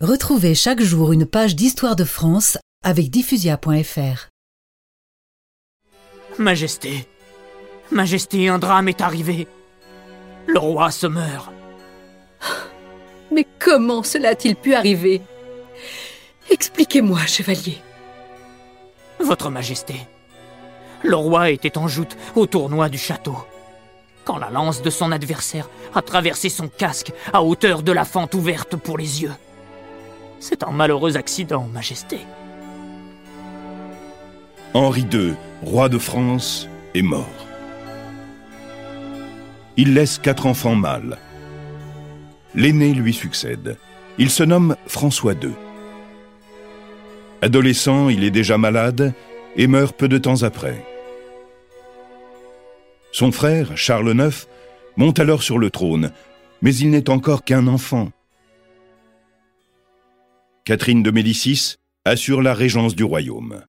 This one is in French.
Retrouvez chaque jour une page d'histoire de France avec diffusia.fr. Majesté, Majesté, un drame est arrivé. Le roi se meurt. Mais comment cela a-t-il pu arriver? Expliquez-moi, chevalier. Votre Majesté, le roi était en joute au tournoi du château. Quand la lance de son adversaire a traversé son casque à hauteur de la fente ouverte pour les yeux. C'est un malheureux accident, Majesté. Henri II, roi de France, est mort. Il laisse quatre enfants mâles. L'aîné lui succède. Il se nomme François II. Adolescent, il est déjà malade et meurt peu de temps après. Son frère, Charles IX, monte alors sur le trône, mais il n'est encore qu'un enfant. Catherine de Médicis assure la régence du royaume.